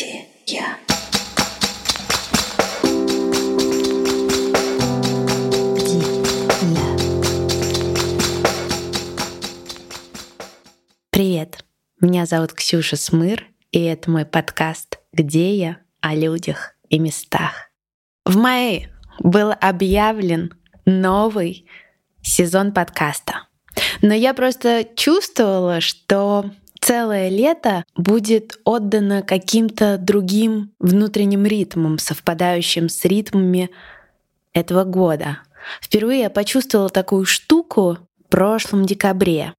где я? Привет, меня зовут Ксюша Смыр, и это мой подкаст «Где я?» о людях и местах. В мае был объявлен новый сезон подкаста. Но я просто чувствовала, что целое лето будет отдано каким-то другим внутренним ритмам, совпадающим с ритмами этого года. Впервые я почувствовала такую штуку в прошлом декабре.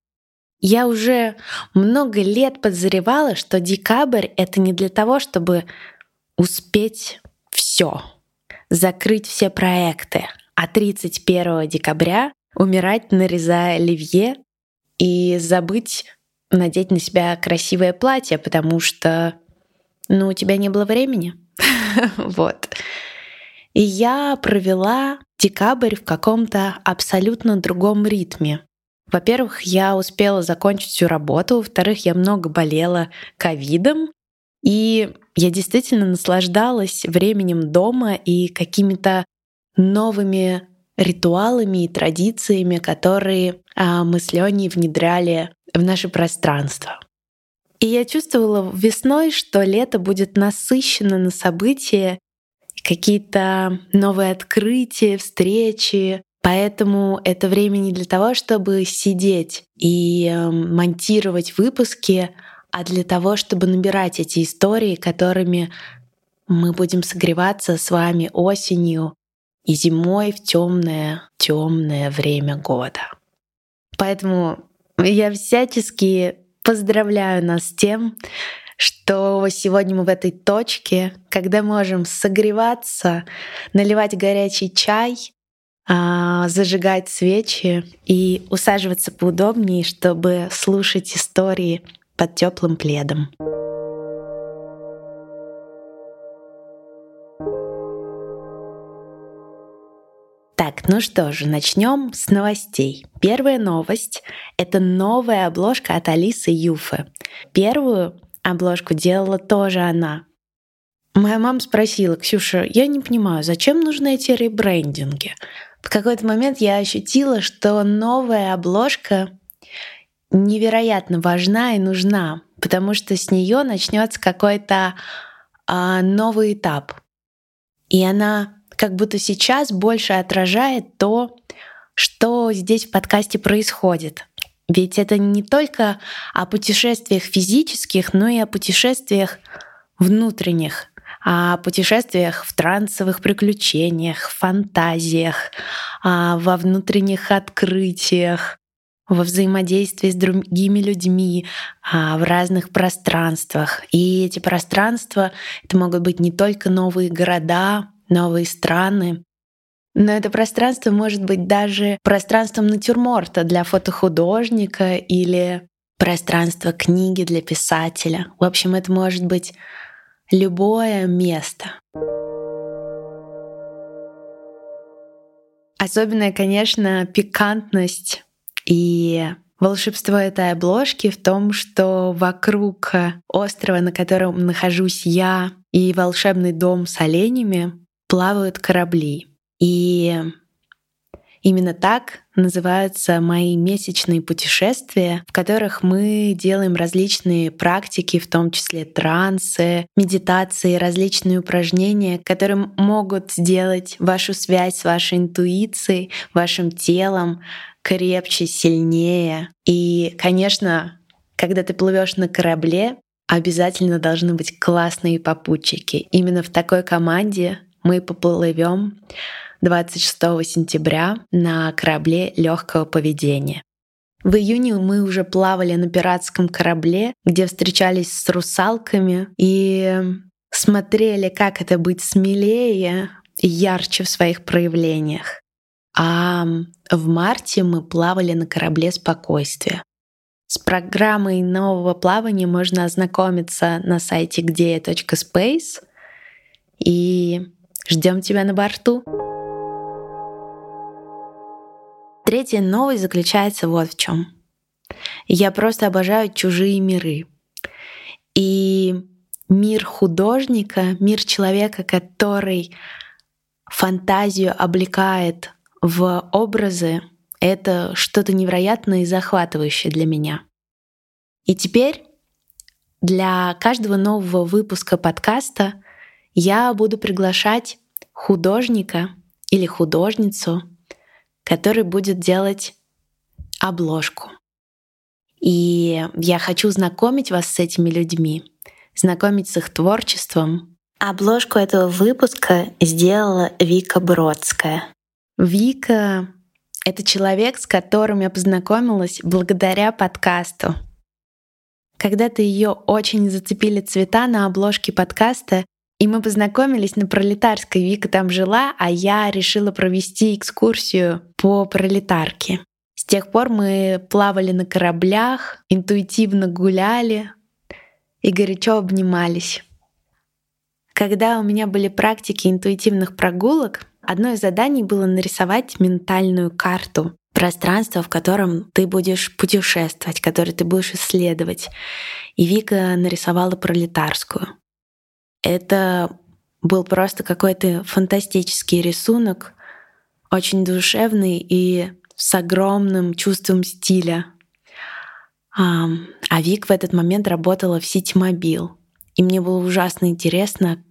Я уже много лет подозревала, что декабрь — это не для того, чтобы успеть все, закрыть все проекты, а 31 декабря умирать, нарезая оливье и забыть надеть на себя красивое платье, потому что, ну, у тебя не было времени. Вот. И я провела декабрь в каком-то абсолютно другом ритме. Во-первых, я успела закончить всю работу, во-вторых, я много болела ковидом, и я действительно наслаждалась временем дома и какими-то новыми ритуалами и традициями, которые а, мы с Леней внедряли в наше пространство. И я чувствовала весной, что лето будет насыщено на события, какие-то новые открытия, встречи. Поэтому это время не для того, чтобы сидеть и эм, монтировать выпуски, а для того, чтобы набирать эти истории, которыми мы будем согреваться с вами осенью и зимой в темное, темное время года. Поэтому я всячески поздравляю нас с тем, что сегодня мы в этой точке, когда можем согреваться, наливать горячий чай, а, зажигать свечи и усаживаться поудобнее, чтобы слушать истории под теплым пледом. Ну что же, начнем с новостей. Первая новость — это новая обложка от Алисы Юфы. Первую обложку делала тоже она. Моя мама спросила, Ксюша, я не понимаю, зачем нужны эти ребрендинги? В какой-то момент я ощутила, что новая обложка невероятно важна и нужна, потому что с нее начнется какой-то а, новый этап. И она как будто сейчас больше отражает то, что здесь в подкасте происходит. Ведь это не только о путешествиях физических, но и о путешествиях внутренних, о путешествиях в трансовых приключениях, фантазиях, во внутренних открытиях, во взаимодействии с другими людьми, в разных пространствах. И эти пространства — это могут быть не только новые города, новые страны. Но это пространство может быть даже пространством натюрморта для фотохудожника или пространство книги для писателя. В общем, это может быть любое место. Особенная, конечно, пикантность и волшебство этой обложки в том, что вокруг острова, на котором нахожусь я, и волшебный дом с оленями плавают корабли. И именно так называются мои месячные путешествия, в которых мы делаем различные практики, в том числе трансы, медитации, различные упражнения, которые могут сделать вашу связь с вашей интуицией, вашим телом крепче, сильнее. И, конечно, когда ты плывешь на корабле, обязательно должны быть классные попутчики. Именно в такой команде мы поплывем 26 сентября на корабле легкого поведения. В июне мы уже плавали на пиратском корабле, где встречались с русалками и смотрели, как это быть смелее и ярче в своих проявлениях. А в марте мы плавали на корабле спокойствия. С программой нового плавания можно ознакомиться на сайте где.space и Ждем тебя на борту. Третья новость заключается вот в чем. Я просто обожаю чужие миры. И мир художника, мир человека, который фантазию облекает в образы, это что-то невероятное и захватывающее для меня. И теперь для каждого нового выпуска подкаста я буду приглашать художника или художницу, который будет делать обложку. И я хочу знакомить вас с этими людьми, знакомить с их творчеством. Обложку этого выпуска сделала Вика Бродская. Вика — это человек, с которым я познакомилась благодаря подкасту. Когда-то ее очень зацепили цвета на обложке подкаста, и мы познакомились на Пролетарской. Вика там жила, а я решила провести экскурсию по Пролетарке. С тех пор мы плавали на кораблях, интуитивно гуляли и горячо обнимались. Когда у меня были практики интуитивных прогулок, одно из заданий было нарисовать ментальную карту пространства, в котором ты будешь путешествовать, которое ты будешь исследовать. И Вика нарисовала пролетарскую. Это был просто какой-то фантастический рисунок, очень душевный и с огромным чувством стиля. А, Вик в этот момент работала в Ситимобил. И мне было ужасно интересно,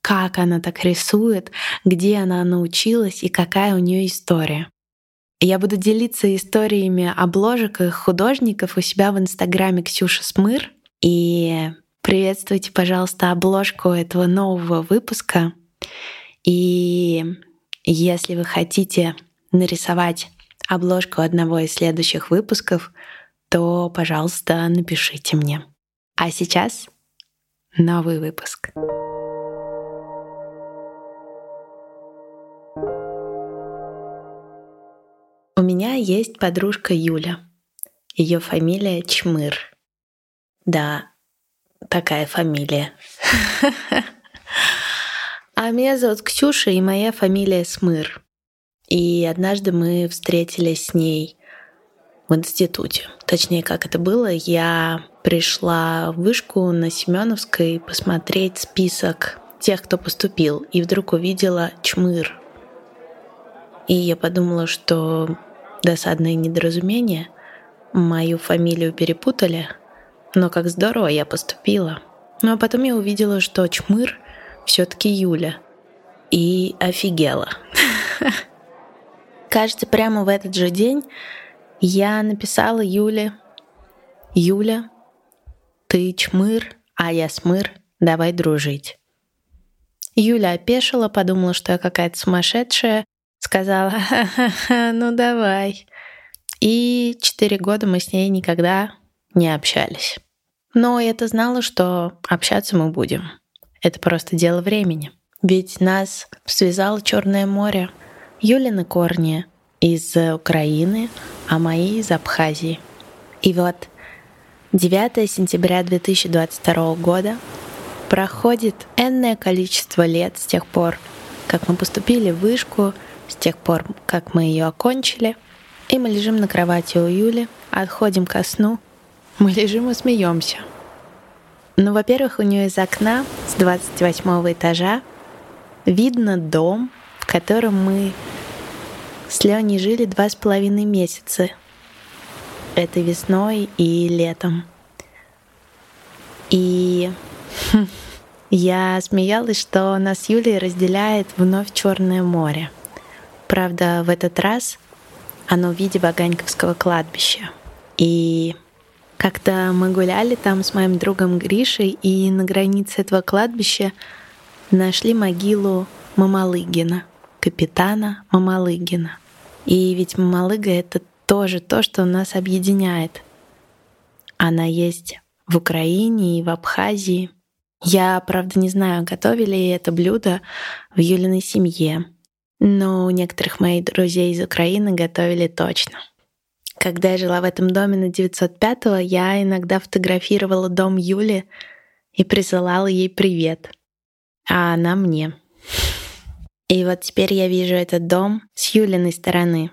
как она так рисует, где она научилась и какая у нее история. Я буду делиться историями обложек и художников у себя в инстаграме Ксюша Смыр. И приветствуйте, пожалуйста, обложку этого нового выпуска. И если вы хотите нарисовать обложку одного из следующих выпусков, то, пожалуйста, напишите мне. А сейчас новый выпуск. У меня есть подружка Юля. Ее фамилия Чмыр. Да, такая фамилия. А меня зовут Ксюша, и моя фамилия Смыр. И однажды мы встретились с ней в институте. Точнее, как это было, я пришла в вышку на Семеновской посмотреть список тех, кто поступил, и вдруг увидела чмыр. И я подумала, что досадное недоразумение, мою фамилию перепутали, но как здорово я поступила. Ну а потом я увидела, что чмыр все-таки Юля. И офигела. Кажется, прямо в этот же день я написала Юле, «Юля, ты чмыр, а я смыр, давай дружить». Юля опешила, подумала, что я какая-то сумасшедшая, сказала «Ха-ха-ха, ну давай». И четыре года мы с ней никогда не общались. Но я-то знала, что общаться мы будем. Это просто дело времени. Ведь нас связало Черное море — Юлины корни из Украины, а мои из Абхазии. И вот 9 сентября 2022 года проходит энное количество лет с тех пор, как мы поступили в вышку, с тех пор, как мы ее окончили, и мы лежим на кровати у Юли, отходим ко сну, мы лежим и смеемся. Ну, во-первых, у нее из окна с 28 этажа видно дом, котором мы с Леней жили два с половиной месяца. Это весной и летом. И я смеялась, что нас с Юлей разделяет вновь Черное море. Правда, в этот раз оно в виде Ваганьковского кладбища. И как-то мы гуляли там с моим другом Гришей, и на границе этого кладбища нашли могилу Мамалыгина — капитана Мамалыгина. И ведь Мамалыга — это тоже то, что нас объединяет. Она есть в Украине и в Абхазии. Я, правда, не знаю, готовили ли это блюдо в Юлиной семье, но у некоторых моих друзей из Украины готовили точно. Когда я жила в этом доме на 905-го, я иногда фотографировала дом Юли и присылала ей привет, а она мне — и вот теперь я вижу этот дом с Юлиной стороны.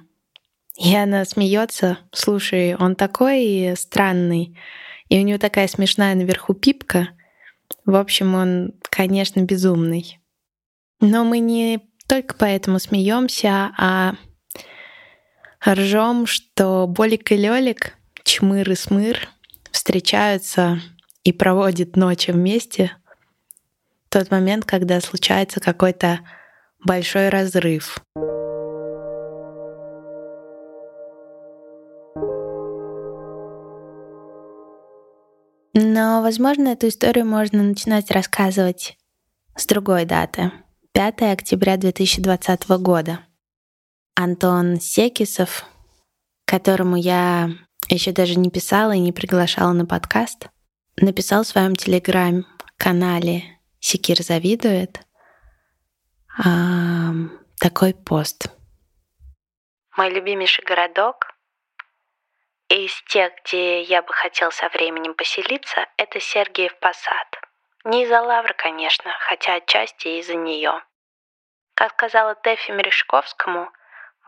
И она смеется, слушай, он такой странный, и у него такая смешная наверху пипка. В общем, он, конечно, безумный. Но мы не только поэтому смеемся, а ржем, что Болик и Лёлик, Чмыр и Смыр встречаются и проводят ночи вместе тот момент, когда случается какой-то большой разрыв. Но, возможно, эту историю можно начинать рассказывать с другой даты. 5 октября 2020 года. Антон Секисов, которому я еще даже не писала и не приглашала на подкаст, написал в своем телеграм-канале «Секир завидует» а, такой пост. Мой любимейший городок из тех, где я бы хотел со временем поселиться, это Сергиев Посад. Не из-за Лавры, конечно, хотя отчасти из-за нее. Как сказала Тэфи Мережковскому,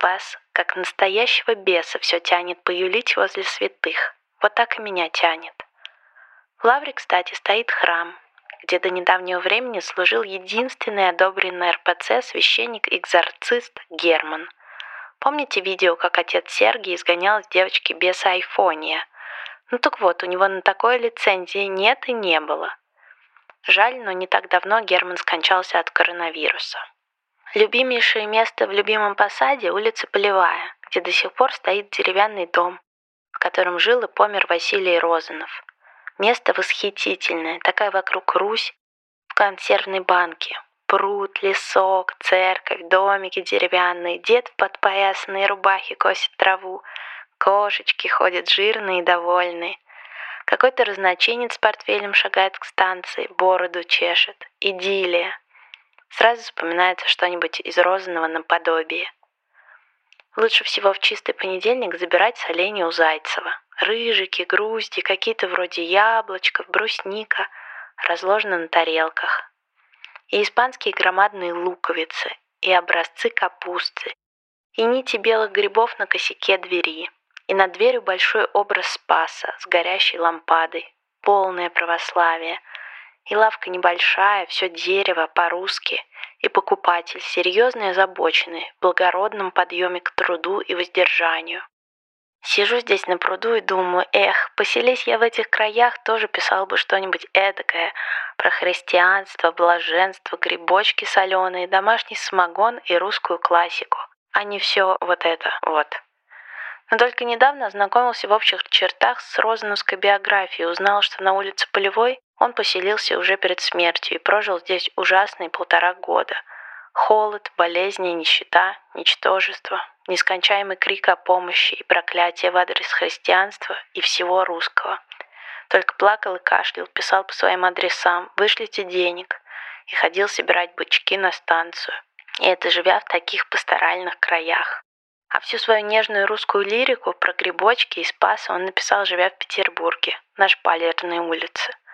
вас, как настоящего беса, все тянет поюлить возле святых. Вот так и меня тянет. В Лавре, кстати, стоит храм, где до недавнего времени служил единственный одобренный РПЦ священник-экзорцист Герман. Помните видео, как отец Сергий изгонял с девочки беса Айфония? Ну так вот, у него на такой лицензии нет и не было. Жаль, но не так давно Герман скончался от коронавируса. Любимейшее место в любимом посаде – улица Полевая, где до сих пор стоит деревянный дом, в котором жил и помер Василий Розанов. Место восхитительное, такая вокруг Русь в консервной банке. Пруд, лесок, церковь, домики деревянные, дед в подпоясанной рубахе косит траву, кошечки ходят жирные и довольные. Какой-то разночинец с портфелем шагает к станции, бороду чешет. Идиллия. Сразу вспоминается что-нибудь из розанного наподобие. Лучше всего в чистый понедельник забирать соленья у Зайцева. Рыжики, грузди, какие-то вроде яблочков, брусника, разложены на тарелках. И испанские громадные луковицы, и образцы капусты, и нити белых грибов на косяке двери, и над дверью большой образ Спаса с горящей лампадой, полное православие – и лавка небольшая, все дерево по-русски, и покупатель серьезный и озабоченный, в благородном подъеме к труду и воздержанию. Сижу здесь на пруду и думаю, эх, поселись я в этих краях, тоже писал бы что-нибудь эдакое про христианство, блаженство, грибочки соленые, домашний самогон и русскую классику, а не все вот это вот. Но только недавно ознакомился в общих чертах с Розановской биографией, узнал, что на улице Полевой он поселился уже перед смертью и прожил здесь ужасные полтора года. Холод, болезни, нищета, ничтожество, нескончаемый крик о помощи и проклятие в адрес христианства и всего русского. Только плакал и кашлял, писал по своим адресам «вышлите денег» и ходил собирать бычки на станцию. И это живя в таких пасторальных краях. А всю свою нежную русскую лирику про грибочки и спаса он написал, живя в Петербурге, на Шпалерной улице –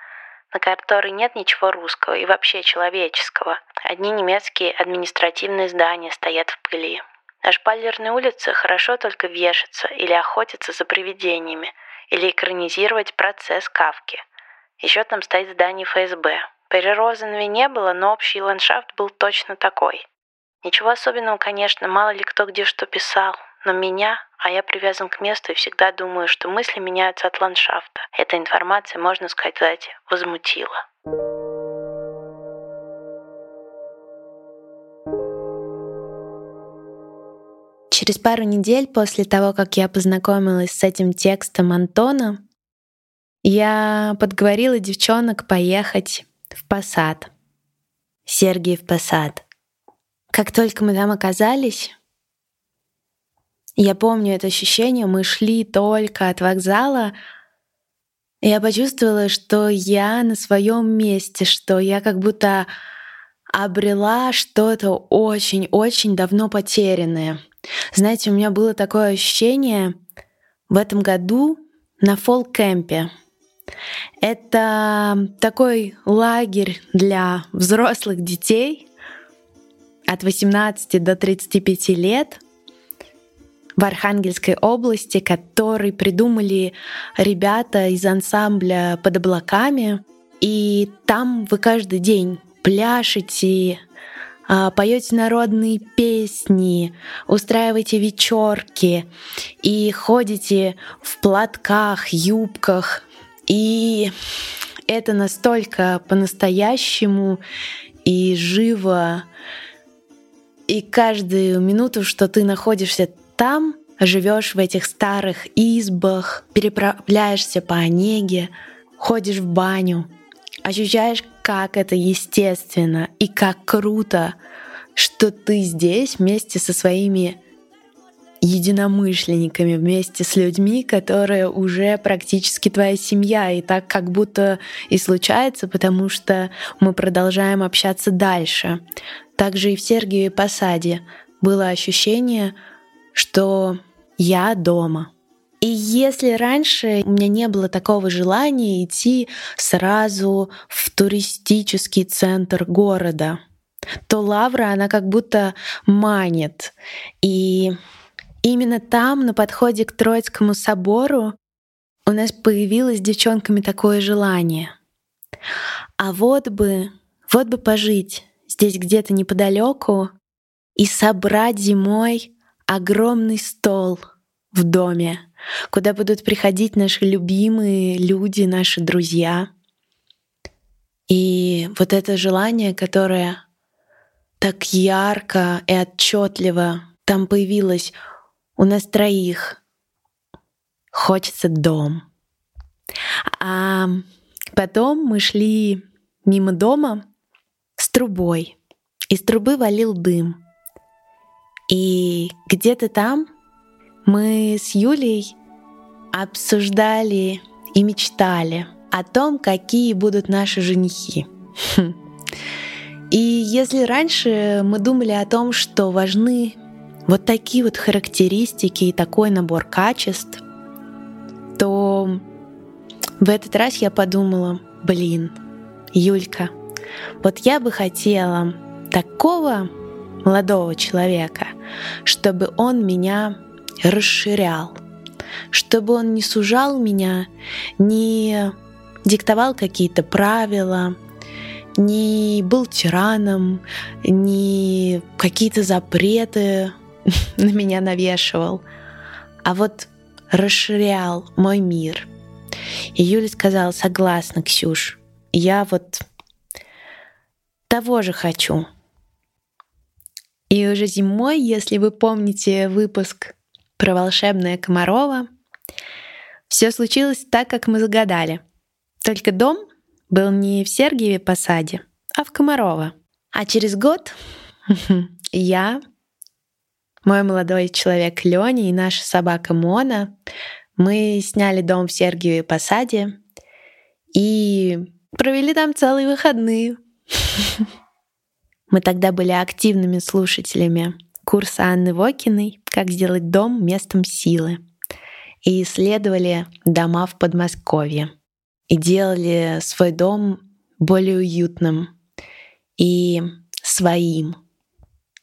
на которой нет ничего русского и вообще человеческого. Одни немецкие административные здания стоят в пыли. На шпалерной улице хорошо только вешаться или охотиться за привидениями, или экранизировать процесс Кавки. Еще там стоит здание ФСБ. При Розенове не было, но общий ландшафт был точно такой. Ничего особенного, конечно, мало ли кто где что писал, но меня, а я привязан к месту и всегда думаю, что мысли меняются от ландшафта. Эта информация, можно сказать, возмутила. Через пару недель после того, как я познакомилась с этим текстом Антона, я подговорила девчонок поехать в Посад. Сергиев Посад. Как только мы там оказались, я помню это ощущение, мы шли только от вокзала, и я почувствовала, что я на своем месте, что я как будто обрела что-то очень-очень давно потерянное. Знаете, у меня было такое ощущение в этом году на фолк-кемпе. Это такой лагерь для взрослых детей от 18 до 35 лет — в Архангельской области, который придумали ребята из ансамбля «Под облаками». И там вы каждый день пляшете, а, поете народные песни, устраиваете вечерки и ходите в платках, юбках. И это настолько по-настоящему и живо. И каждую минуту, что ты находишься там, живешь в этих старых избах, переправляешься по Онеге, ходишь в баню, ощущаешь, как это естественно и как круто, что ты здесь вместе со своими единомышленниками, вместе с людьми, которые уже практически твоя семья. И так как будто и случается, потому что мы продолжаем общаться дальше. Также и в Сергиеве Посаде было ощущение, что я дома. И если раньше у меня не было такого желания идти сразу в туристический центр города, то Лавра, она как будто манит. И именно там, на подходе к Троицкому собору, у нас появилось с девчонками такое желание. А вот бы, вот бы пожить здесь где-то неподалеку и собрать зимой огромный стол в доме, куда будут приходить наши любимые люди, наши друзья. И вот это желание, которое так ярко и отчетливо там появилось у нас троих. Хочется дом. А потом мы шли мимо дома с трубой. Из трубы валил дым. И где-то там мы с Юлей обсуждали и мечтали о том, какие будут наши женихи. И если раньше мы думали о том, что важны вот такие вот характеристики и такой набор качеств, то в этот раз я подумала, блин, Юлька, вот я бы хотела такого молодого человека, чтобы он меня расширял, чтобы он не сужал меня, не диктовал какие-то правила, не был тираном, не какие-то запреты на меня навешивал, а вот расширял мой мир. И Юля сказала, согласна, Ксюш, я вот того же хочу. И уже зимой, если вы помните выпуск про волшебное Комарова. Все случилось так, как мы загадали. Только дом был не в Сергиеве Посаде, а в Комарова. А через год я, мой молодой человек Лёня и наша собака Мона, мы сняли дом в Сергиеве Посаде и провели там целые выходные. Мы тогда были активными слушателями курса Анны Вокиной «Как сделать дом местом силы» и исследовали дома в Подмосковье и делали свой дом более уютным и своим.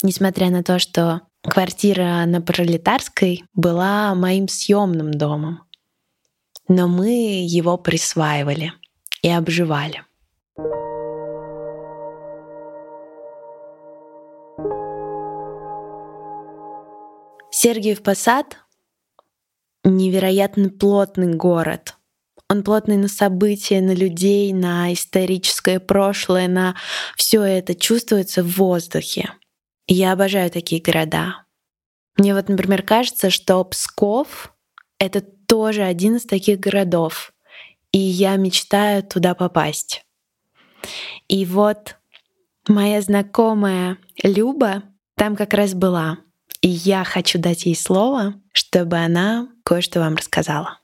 Несмотря на то, что квартира на Пролетарской была моим съемным домом, но мы его присваивали и обживали. Сергиев Посад — невероятно плотный город. Он плотный на события, на людей, на историческое прошлое, на все это чувствуется в воздухе. Я обожаю такие города. Мне вот, например, кажется, что Псков — это тоже один из таких городов, и я мечтаю туда попасть. И вот моя знакомая Люба там как раз была — и я хочу дать ей слово, чтобы она кое-что вам рассказала.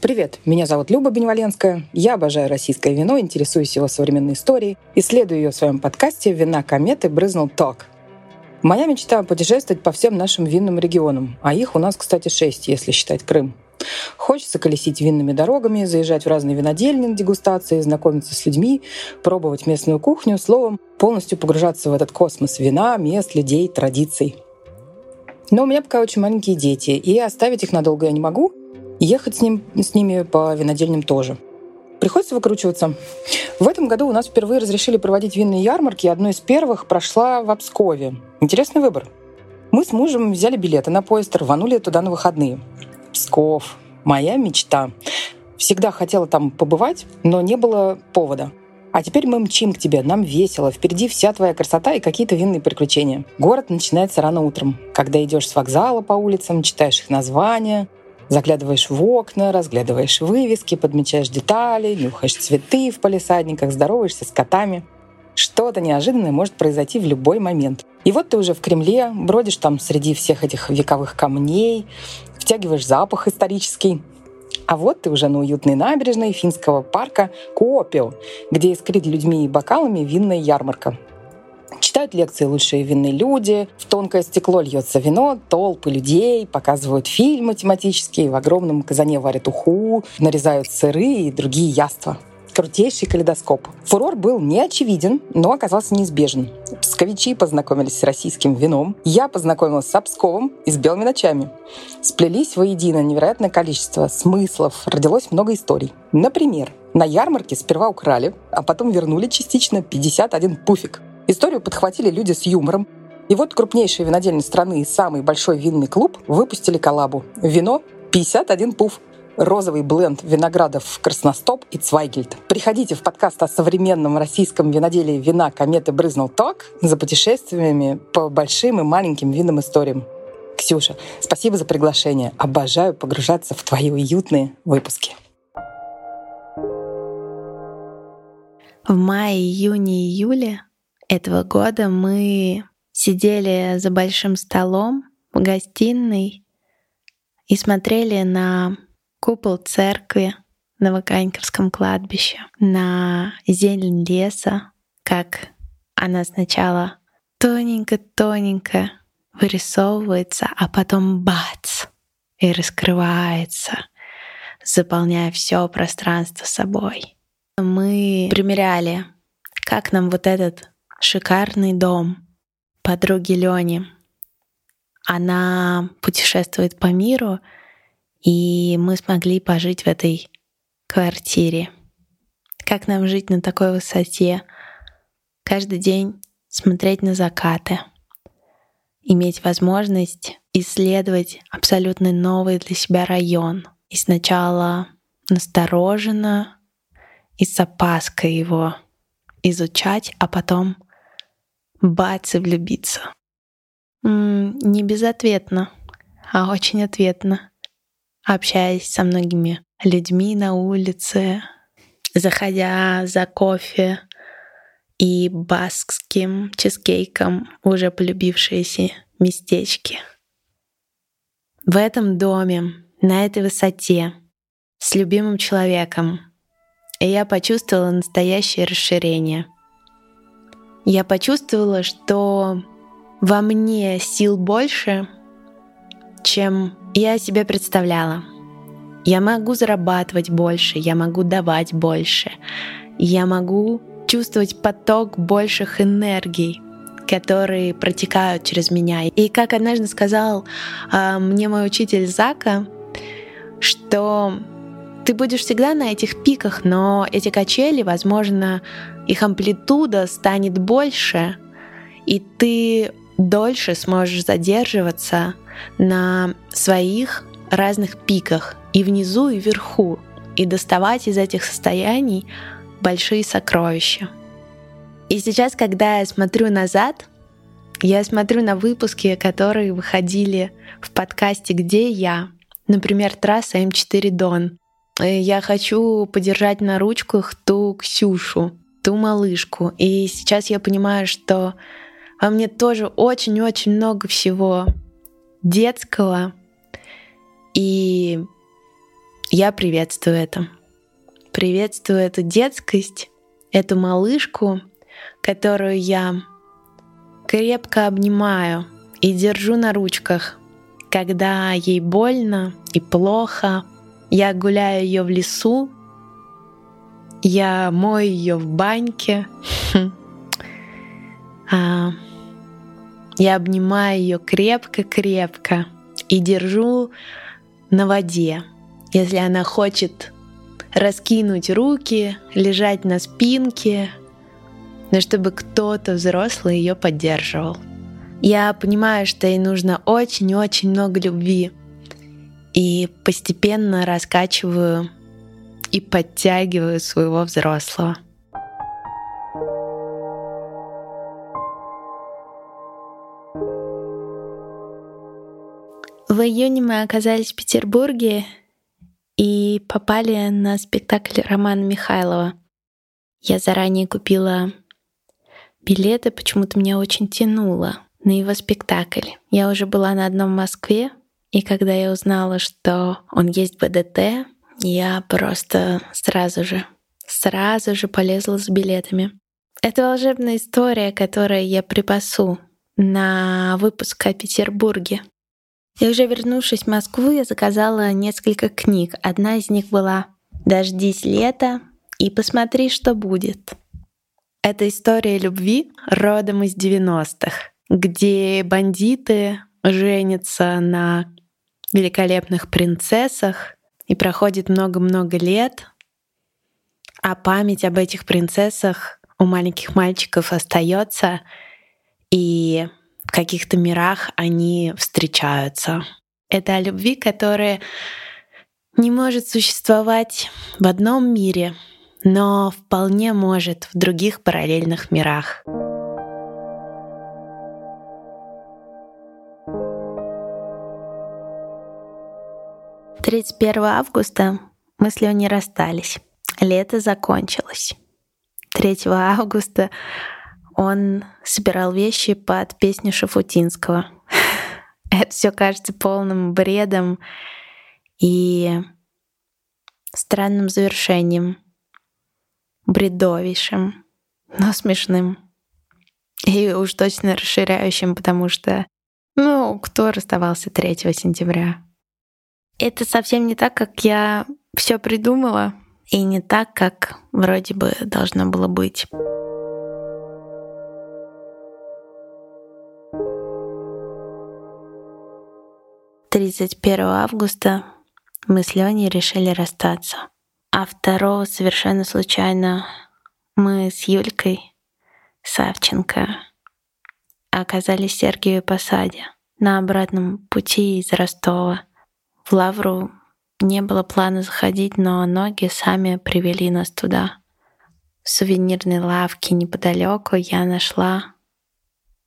Привет, меня зовут Люба Беневаленская. Я обожаю российское вино, интересуюсь его современной историей, исследую ее в своем подкасте «Вина кометы брызнул ток». Моя мечта — путешествовать по всем нашим винным регионам, а их у нас, кстати, шесть, если считать Крым. Хочется колесить винными дорогами, заезжать в разные винодельни на дегустации, знакомиться с людьми, пробовать местную кухню, словом, полностью погружаться в этот космос вина, мест, людей, традиций. Но у меня пока очень маленькие дети, и оставить их надолго я не могу. Ехать с, ним, с ними по винодельням тоже. Приходится выкручиваться. В этом году у нас впервые разрешили проводить винные ярмарки, и одной из первых прошла в Обскове. Интересный выбор. Мы с мужем взяли билеты на поезд, рванули туда на выходные. Псков. Моя мечта. Всегда хотела там побывать, но не было повода. А теперь мы мчим к тебе, нам весело, впереди вся твоя красота и какие-то винные приключения. Город начинается рано утром, когда идешь с вокзала по улицам, читаешь их названия, Заглядываешь в окна, разглядываешь вывески, подмечаешь детали, нюхаешь цветы в палисадниках, здороваешься с котами. Что-то неожиданное может произойти в любой момент. И вот ты уже в Кремле, бродишь там среди всех этих вековых камней, втягиваешь запах исторический. А вот ты уже на уютной набережной финского парка Куопио, где искрит людьми и бокалами винная ярмарка. Читают лекции лучшие винные люди, в тонкое стекло льется вино, толпы людей, показывают фильмы тематические, в огромном казане варят уху, нарезают сыры и другие яства крутейший калейдоскоп. Фурор был не очевиден, но оказался неизбежен. Псковичи познакомились с российским вином. Я познакомилась с Обсковым и с белыми ночами. Сплелись воедино невероятное количество смыслов, родилось много историй. Например, на ярмарке сперва украли, а потом вернули частично 51 пуфик. Историю подхватили люди с юмором. И вот крупнейшие винодельные страны и самый большой винный клуб выпустили коллабу. Вино 51 пуф. Розовый бленд виноградов Красностоп и Цвайгельд. Приходите в подкаст о современном российском виноделии вина «Кометы брызнул ток» за путешествиями по большим и маленьким винным историям. Ксюша, спасибо за приглашение. Обожаю погружаться в твои уютные выпуски. В мае, июне, июле этого года мы сидели за большим столом в гостиной и смотрели на купол церкви на Ваканьковском кладбище, на зелень леса, как она сначала тоненько-тоненько вырисовывается, а потом бац и раскрывается, заполняя все пространство собой. Мы примеряли, как нам вот этот шикарный дом подруги Лёни. Она путешествует по миру, и мы смогли пожить в этой квартире. Как нам жить на такой высоте? Каждый день смотреть на закаты, иметь возможность исследовать абсолютно новый для себя район. И сначала настороженно и с опаской его изучать, а потом бац и влюбиться. Не безответно, а очень ответно. Общаясь со многими людьми на улице, заходя за кофе и баскским чизкейком уже полюбившиеся местечки. В этом доме, на этой высоте, с любимым человеком, я почувствовала настоящее расширение — я почувствовала, что во мне сил больше, чем я себе представляла. Я могу зарабатывать больше, я могу давать больше, я могу чувствовать поток больших энергий, которые протекают через меня. И как однажды сказал э, мне мой учитель Зака, что ты будешь всегда на этих пиках, но эти качели, возможно, их амплитуда станет больше, и ты дольше сможешь задерживаться на своих разных пиках и внизу, и вверху, и доставать из этих состояний большие сокровища. И сейчас, когда я смотрю назад, я смотрю на выпуски, которые выходили в подкасте «Где я?», например, трасса М4 Дон. Я хочу подержать на ручках ту Ксюшу, ту малышку. И сейчас я понимаю, что во мне тоже очень-очень много всего детского. И я приветствую это. Приветствую эту детскость, эту малышку, которую я крепко обнимаю и держу на ручках, когда ей больно и плохо. Я гуляю ее в лесу, я мою ее в баньке. А, я обнимаю ее крепко-крепко и держу на воде. если она хочет раскинуть руки, лежать на спинке, но чтобы кто-то взрослый ее поддерживал. Я понимаю, что ей нужно очень-очень много любви. И постепенно раскачиваю и подтягиваю своего взрослого. В июне мы оказались в Петербурге и попали на спектакль Романа Михайлова. Я заранее купила билеты, почему-то меня очень тянуло на его спектакль. Я уже была на одном в Москве, и когда я узнала, что он есть в БДТ, я просто сразу же, сразу же полезла с билетами. Это волшебная история, которую я припасу на выпуск о Петербурге. И уже вернувшись в Москву, я заказала несколько книг. Одна из них была «Дождись лета» и «Посмотри, что будет». Это история любви родом из 90-х, где бандиты женятся на великолепных принцессах, и проходит много-много лет, а память об этих принцессах у маленьких мальчиков остается, и в каких-то мирах они встречаются. Это о любви, которая не может существовать в одном мире, но вполне может в других параллельных мирах. Тридцать первого августа мы с Леней расстались. Лето закончилось. 3 августа он собирал вещи под песню Шафутинского. Это все кажется полным бредом и странным завершением, бредовейшим, но смешным. И уж точно расширяющим, потому что, ну, кто расставался 3 сентября? Это совсем не так, как я все придумала, и не так, как вроде бы должно было быть. 31 августа мы с Леней решили расстаться. А 2 совершенно случайно мы с Юлькой Савченко оказались в Сергиевой Посаде на обратном пути из Ростова. В Лавру не было плана заходить, но ноги сами привели нас туда. В сувенирной лавке неподалеку я нашла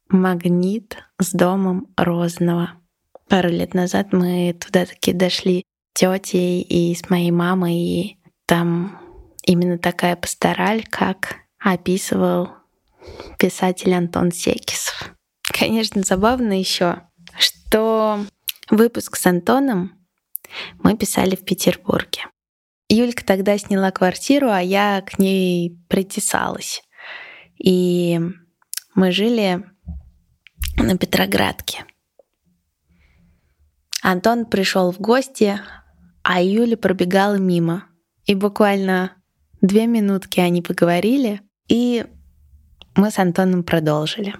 магнит с домом Розного. Пару лет назад мы туда таки дошли тетей и с моей мамой, и там именно такая пастораль, как описывал писатель Антон Секисов. Конечно, забавно еще, что выпуск с Антоном мы писали в Петербурге. Юлька тогда сняла квартиру, а я к ней притесалась. И мы жили на Петроградке. Антон пришел в гости, а Юля пробегала мимо. И буквально две минутки они поговорили, и мы с Антоном продолжили.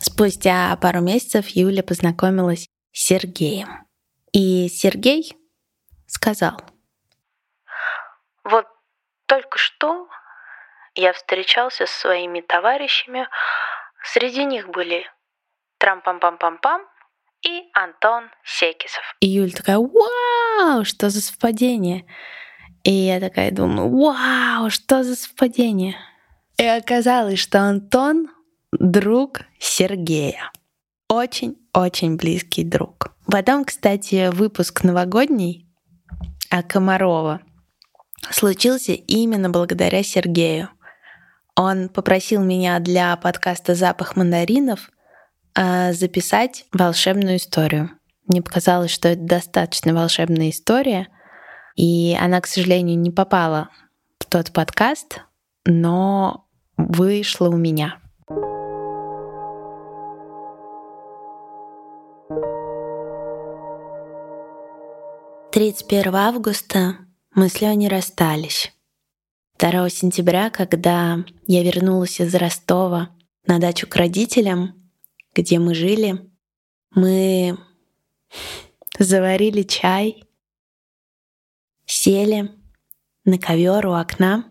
Спустя пару месяцев Юля познакомилась с Сергеем. И Сергей сказал, «Вот только что я встречался со своими товарищами, среди них были трам-пам-пам-пам-пам, и Антон Секисов. И Юль такая, вау, что за совпадение? И я такая думаю, вау, что за совпадение? И оказалось, что Антон — друг Сергея. Очень-очень близкий друг. Потом, кстати, выпуск новогодний о Комарова случился именно благодаря Сергею. Он попросил меня для подкаста «Запах мандаринов» записать волшебную историю. Мне показалось, что это достаточно волшебная история, и она, к сожалению, не попала в тот подкаст, но вышла у меня. Тридцать первого августа мы с Леней расстались. 2 сентября, когда я вернулась из Ростова на дачу к родителям, где мы жили, мы заварили чай сели на ковер у окна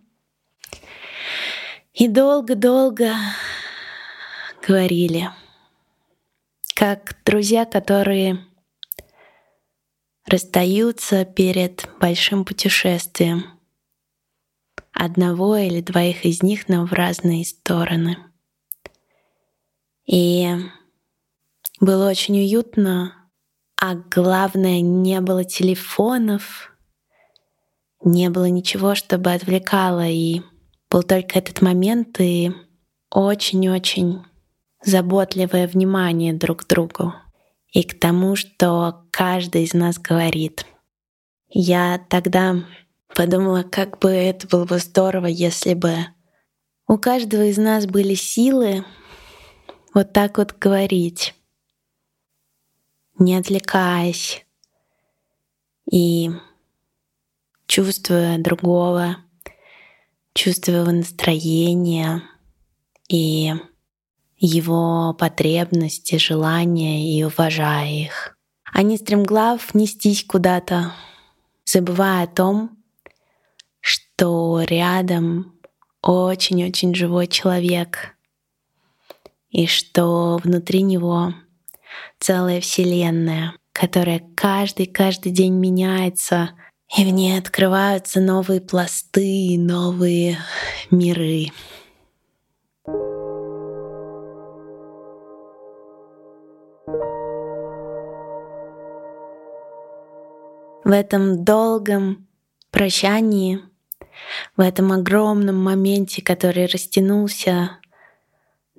и долго-долго говорили, как друзья, которые расстаются перед большим путешествием. Одного или двоих из них, но в разные стороны. И было очень уютно, а главное, не было телефонов, не было ничего, чтобы отвлекало, и был только этот момент и очень-очень заботливое внимание друг к другу и к тому, что каждый из нас говорит. Я тогда подумала, как бы это было бы здорово, если бы у каждого из нас были силы вот так вот говорить, не отвлекаясь. И чувствуя другого, чувствуя его настроение и его потребности, желания и уважая их. А не стремглав нестись куда-то, забывая о том, что рядом очень-очень живой человек, и что внутри него целая вселенная, которая каждый-каждый день меняется, и в ней открываются новые пласты, новые миры. В этом долгом прощании, в этом огромном моменте, который растянулся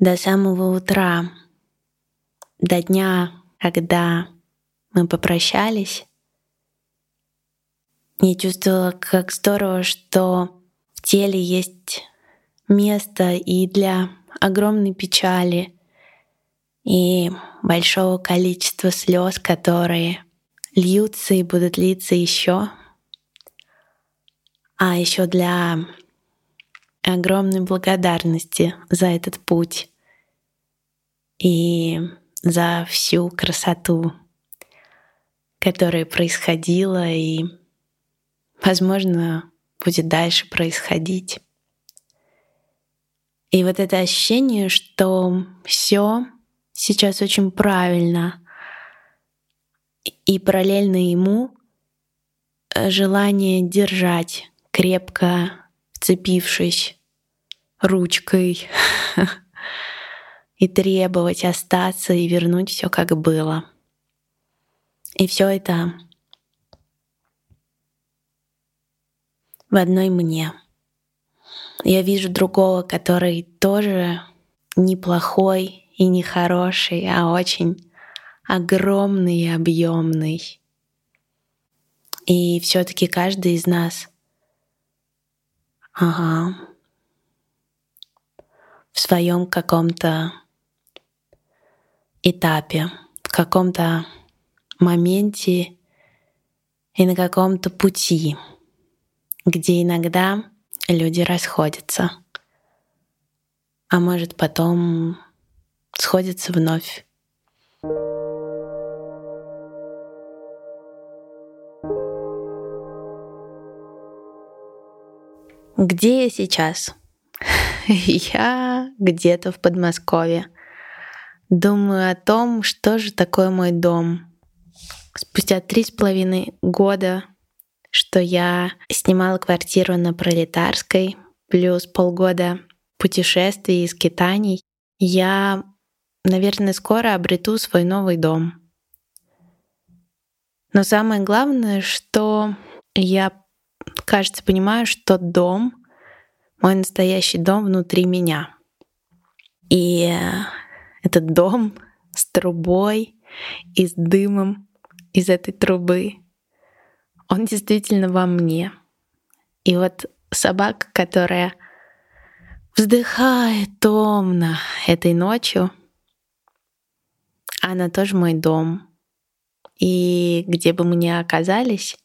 до самого утра, до дня, когда мы попрощались, я чувствовала, как здорово, что в теле есть место и для огромной печали, и большого количества слез, которые льются и будут литься еще. А еще для огромной благодарности за этот путь и за всю красоту, которая происходила и, возможно, будет дальше происходить. И вот это ощущение, что все сейчас очень правильно, и параллельно ему э, желание держать крепко, вцепившись ручкой и требовать остаться и вернуть все как было. И все это в одной мне. Я вижу другого, который тоже неплохой и не хороший, а очень огромный и объемный. И все-таки каждый из нас, ага, в своем каком-то этапе, в каком-то моменте и на каком-то пути, где иногда люди расходятся, а может потом сходятся вновь. Где я сейчас? Я где-то в Подмосковье. Думаю о том, что же такое мой дом. Спустя три с половиной года, что я снимала квартиру на Пролетарской, плюс полгода путешествий и скитаний, я, наверное, скоро обрету свой новый дом. Но самое главное, что я кажется, понимаю, что дом, мой настоящий дом внутри меня. И этот дом с трубой и с дымом из этой трубы, он действительно во мне. И вот собака, которая вздыхает томно этой ночью, она тоже мой дом. И где бы мы ни оказались,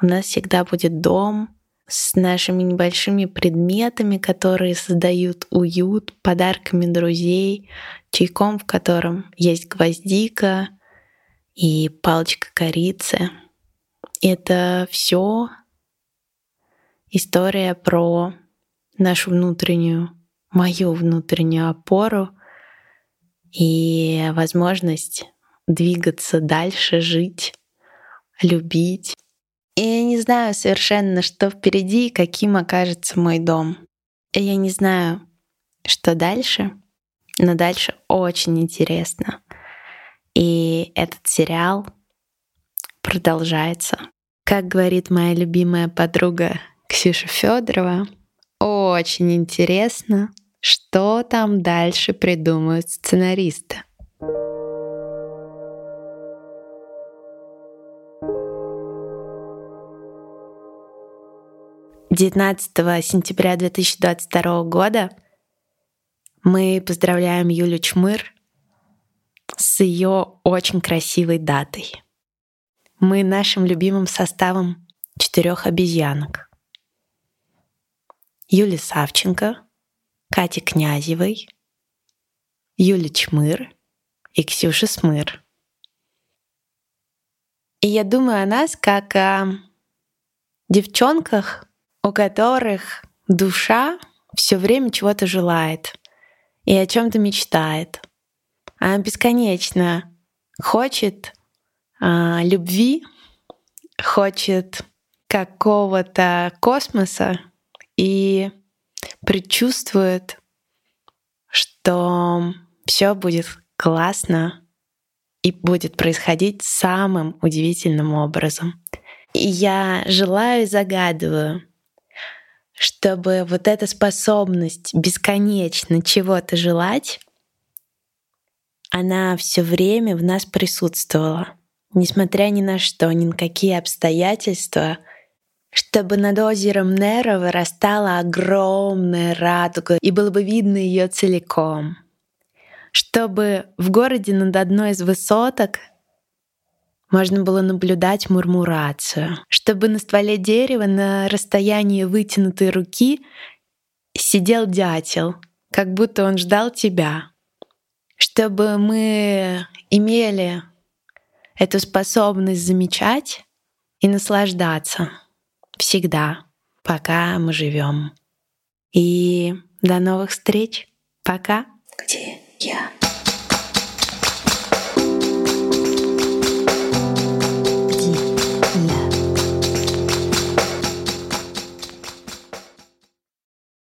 у нас всегда будет дом с нашими небольшими предметами, которые создают уют, подарками друзей, чайком, в котором есть гвоздика и палочка корицы. Это все история про нашу внутреннюю, мою внутреннюю опору и возможность двигаться дальше, жить, любить. И я не знаю совершенно, что впереди и каким окажется мой дом. И я не знаю, что дальше, но дальше очень интересно. И этот сериал продолжается. Как говорит моя любимая подруга Ксюша Федорова, очень интересно, что там дальше придумают сценаристы. 19 сентября 2022 года мы поздравляем Юлю Чмыр с ее очень красивой датой. Мы нашим любимым составом четырех обезьянок. Юли Савченко, Кати Князевой, Юли Чмыр и Ксюши Смыр. И я думаю о нас как о девчонках, у которых душа все время чего-то желает и о чем-то мечтает. Она бесконечно хочет а, любви, хочет какого-то космоса и предчувствует, что все будет классно и будет происходить самым удивительным образом. И я желаю и загадываю, чтобы вот эта способность бесконечно чего-то желать, она все время в нас присутствовала, несмотря ни на что, ни на какие обстоятельства, чтобы над озером Нера вырастала огромная радуга, и было бы видно ее целиком. Чтобы в городе над одной из высоток можно было наблюдать мурмурацию, чтобы на стволе дерева на расстоянии вытянутой руки сидел дятел, как будто он ждал тебя, чтобы мы имели эту способность замечать и наслаждаться всегда, пока мы живем. И до новых встреч. Пока. Где я?